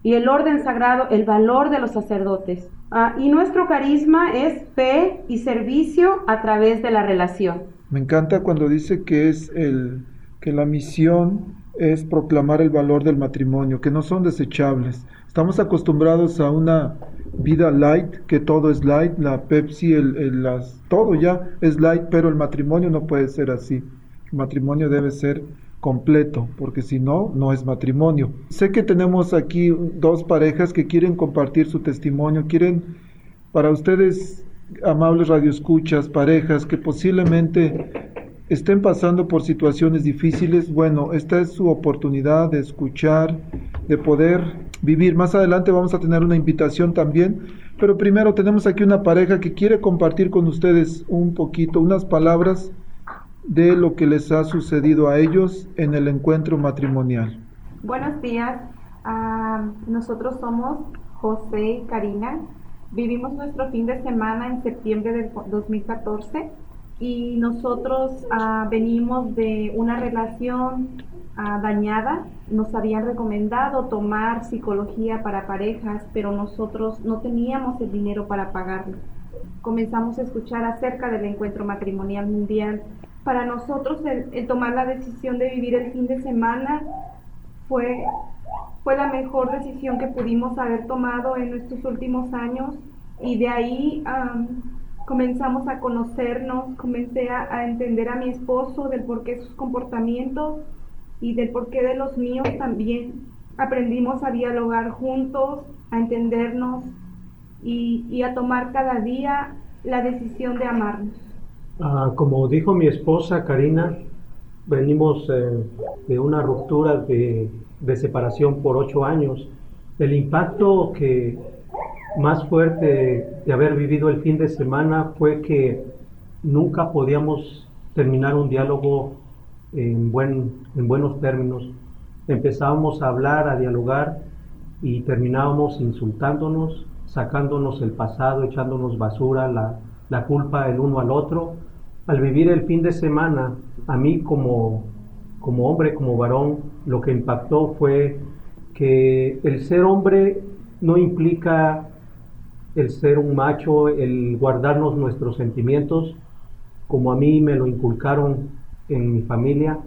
G: Y el orden sagrado, el valor de los sacerdotes. Ah, y nuestro carisma es fe y servicio a través de la relación.
F: Me encanta cuando dice que es el que la misión es proclamar el valor del matrimonio, que no son desechables. Estamos acostumbrados a una vida light, que todo es light, la Pepsi, el, las, todo ya es light, pero el matrimonio no puede ser así. El matrimonio debe ser completo, porque si no, no es matrimonio. Sé que tenemos aquí dos parejas que quieren compartir su testimonio, quieren, para ustedes, amables radioescuchas, parejas que posiblemente estén pasando por situaciones difíciles, bueno, esta es su oportunidad de escuchar, de poder vivir. Más adelante vamos a tener una invitación también, pero primero tenemos aquí una pareja que quiere compartir con ustedes un poquito, unas palabras de lo que les ha sucedido a ellos en el encuentro matrimonial.
H: Buenos días, ah, nosotros somos José y Karina. Vivimos nuestro fin de semana en septiembre del 2014 y nosotros ah, venimos de una relación ah, dañada. Nos habían recomendado tomar psicología para parejas, pero nosotros no teníamos el dinero para pagarlo. Comenzamos a escuchar acerca del encuentro matrimonial mundial. Para nosotros el, tomar la decisión de vivir el fin de semana fue, fue la mejor decisión que pudimos haber tomado en nuestros últimos años y de ahí comenzamos a conocernos, comencé a, entender a mi esposo del porqué sus comportamientos y del porqué de los míos también. Aprendimos a dialogar juntos, a entendernos y, a tomar cada día la decisión de amarnos.
I: Ah, como dijo mi esposa Karina, venimos eh, de una ruptura de, de separación por ocho años. El impacto que más fuerte de haber vivido el fin de semana fue que nunca podíamos terminar un diálogo en, buen, en buenos términos. Empezábamos a hablar, a dialogar y terminábamos insultándonos, sacándonos el pasado, echándonos basura, la, la culpa el uno al otro. Al vivir el fin de semana, a mí como, como hombre, como varón, lo que impactó fue que el ser hombre no implica el ser un macho, el guardarnos nuestros sentimientos, como a mí me lo inculcaron en mi familia,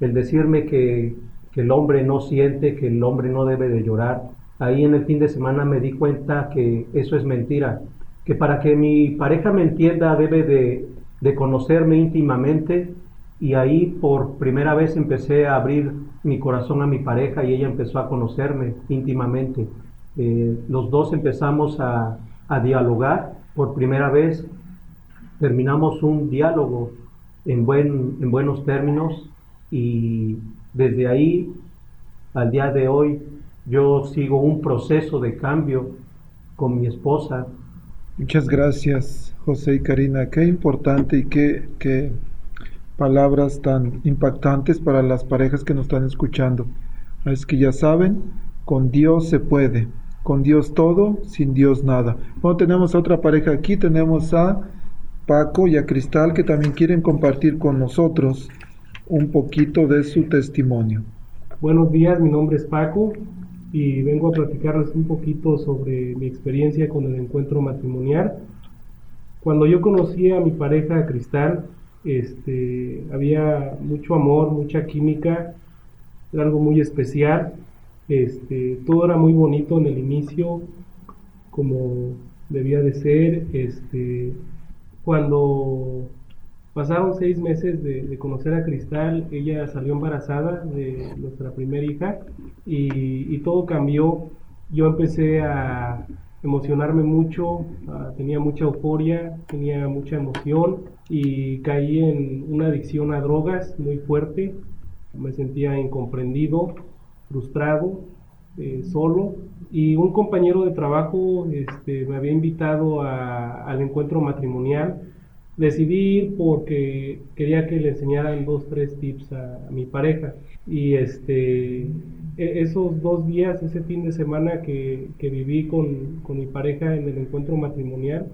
I: el decirme que, el hombre no siente, que el hombre no debe de llorar. Ahí en el fin de semana me di cuenta que eso es mentira, que para que mi pareja me entienda debe de, conocerme íntimamente y ahí por primera vez empecé a abrir mi corazón a mi pareja y ella empezó a conocerme íntimamente. Eh, los dos empezamos a, a dialogar por primera vez, terminamos un diálogo en, buen, en buenos términos y desde ahí al día de hoy yo sigo un proceso de cambio con mi esposa.
F: Muchas gracias José y Karina, qué importante y qué, qué palabras tan impactantes para las parejas que nos están escuchando. Es que ya saben, con Dios se puede con Dios todo, sin Dios nada. Bueno, tenemos otra pareja aquí, tenemos a Paco y a Cristal que también quieren compartir con nosotros un poquito de su testimonio.
J: Buenos días, mi nombre es Paco y vengo a platicarles un poquito sobre mi experiencia con el encuentro matrimonial. Cuando yo conocí a mi pareja Cristal, este, había mucho amor, mucha química, era algo muy especial este, todo era muy bonito en el inicio, como debía de ser. Este, cuando pasaron seis meses de, conocer a Cristal, ella salió embarazada de nuestra primera hija y, todo cambió. Yo empecé a emocionarme mucho, tenía mucha euforia, tenía mucha emoción y caí en una adicción a drogas muy fuerte. Me sentía incomprendido, frustrado, eh, solo, y un compañero de trabajo este, me había invitado al encuentro matrimonial. Decidí ir porque quería que le enseñaran dos, tres tips a, mi pareja. Y este, e, esos dos días, ese fin de semana que, que viví con, con mi pareja en el encuentro matrimonial,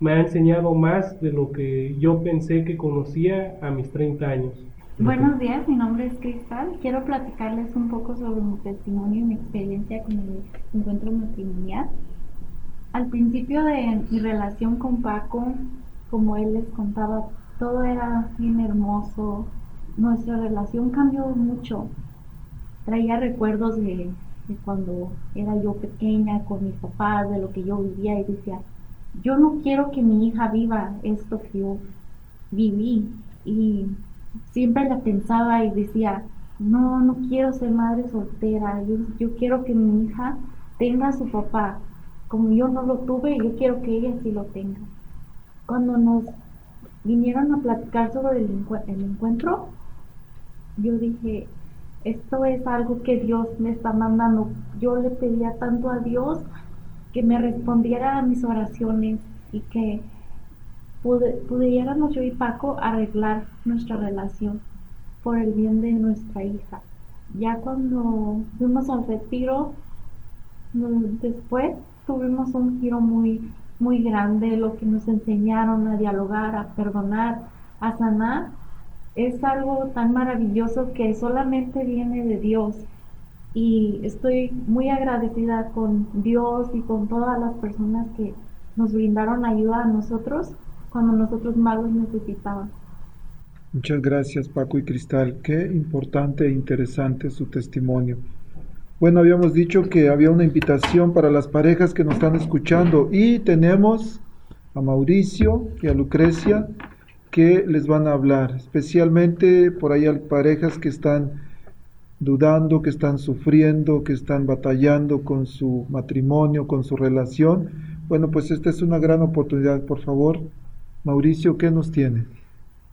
J: me ha enseñado más de lo que yo pensé que conocía a mis 30 años.
K: Buenos días, mi nombre es Cristal. Quiero platicarles un poco sobre mi testimonio y mi experiencia con el encuentro matrimonial. Al principio de mi relación con Paco, como él les contaba, todo era bien hermoso. Nuestra relación cambió mucho. Traía recuerdos de, cuando era yo pequeña con mis papás, de lo que yo vivía y decía, yo no quiero que mi hija viva esto que yo viví. Y siempre la pensaba y decía, no, no quiero ser madre soltera, yo, yo quiero que mi hija tenga a su papá. Como yo no lo tuve, yo quiero que ella sí lo tenga. Cuando nos vinieron a platicar sobre el, encuentro, yo dije, esto es algo que Dios me está mandando. Yo le pedía tanto a Dios que me respondiera a mis oraciones y que pudiéramos yo y Paco arreglar nuestra relación por el bien de nuestra hija. Ya cuando fuimos al retiro, después tuvimos un giro muy, muy grande, lo que nos enseñaron a dialogar, a perdonar, a sanar, es algo tan maravilloso que solamente viene de Dios. Y estoy muy agradecida con Dios y con todas las personas que nos brindaron ayuda a nosotros cuando nosotros más los necesitaban.
F: Muchas gracias Paco y Cristal. Qué importante e interesante su testimonio. Bueno, habíamos dicho que había una invitación para las parejas que nos están escuchando y tenemos a Mauricio y a Lucrecia que les van a hablar, especialmente por ahí hay parejas que están dudando, que están sufriendo, que están batallando con su matrimonio, con su relación. Bueno, pues esta es una gran oportunidad. Por favor, Mauricio, ¿qué nos tiene?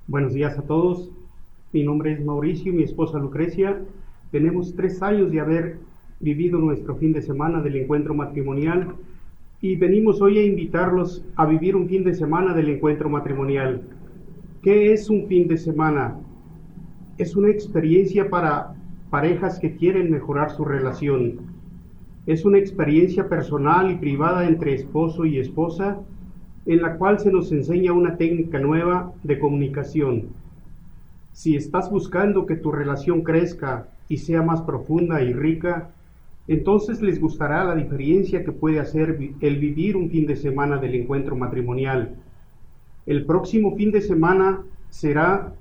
L: Buenos días a todos. Mi nombre es Mauricio mi esposa Lucrecia. Tenemos tres años de haber vivido nuestro fin de semana del encuentro matrimonial y venimos hoy a invitarlos a vivir un fin de semana del encuentro matrimonial. ¿Qué es un fin de semana? Es una experiencia para parejas que quieren mejorar su relación. Es una experiencia personal y privada entre esposo y esposa en la cual se nos enseña una técnica nueva de comunicación. Si estás buscando que tu relación crezca y sea más profunda y rica, entonces les gustará la diferencia que puede hacer el vivir un fin de semana del encuentro matrimonial. El próximo fin de semana será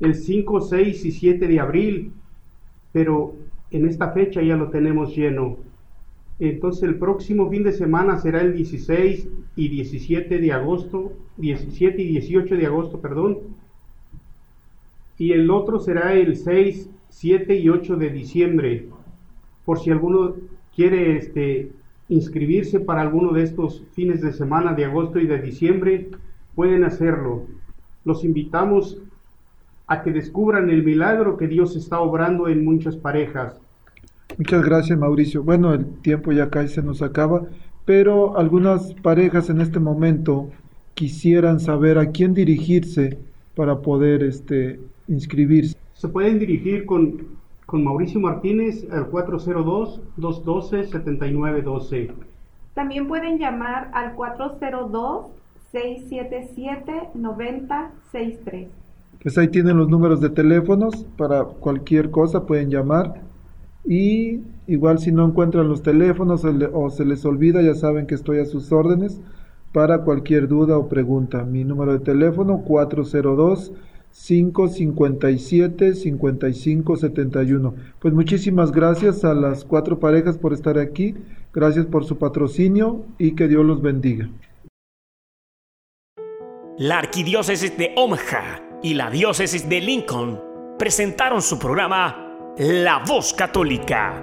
L: el 5, 6 y 7 de abril, pero en esta fecha ya lo tenemos lleno. Entonces el próximo fin de semana será el 16 y 17 de agosto, 17 y 18 de agosto, perdón. Y el otro será el 6, 7 y 8 de diciembre. Por si alguno quiere este, inscribirse para alguno de estos fines de semana de agosto y de diciembre, pueden hacerlo. Los invitamos a que descubran el milagro que Dios está obrando en muchas parejas.
F: Muchas gracias Mauricio. Bueno, el tiempo ya casi se nos acaba, pero algunas parejas en este momento quisieran saber a quién dirigirse para poder este, inscribirse.
L: Se pueden dirigir con, con Mauricio Martínez al 402-212-7912.
H: También pueden llamar al 402-677-9063.
F: Pues ahí tienen los números de teléfonos para cualquier cosa, pueden llamar y igual si no encuentran los teléfonos o se les olvida, ya saben que estoy a sus órdenes para cualquier duda o pregunta. Mi número de teléfono 402 557 5571. Pues muchísimas gracias a las cuatro parejas por estar aquí. Gracias por su patrocinio y que Dios los bendiga.
B: La Arquidiócesis de Omaha y la Diócesis de Lincoln presentaron su programa la voz católica,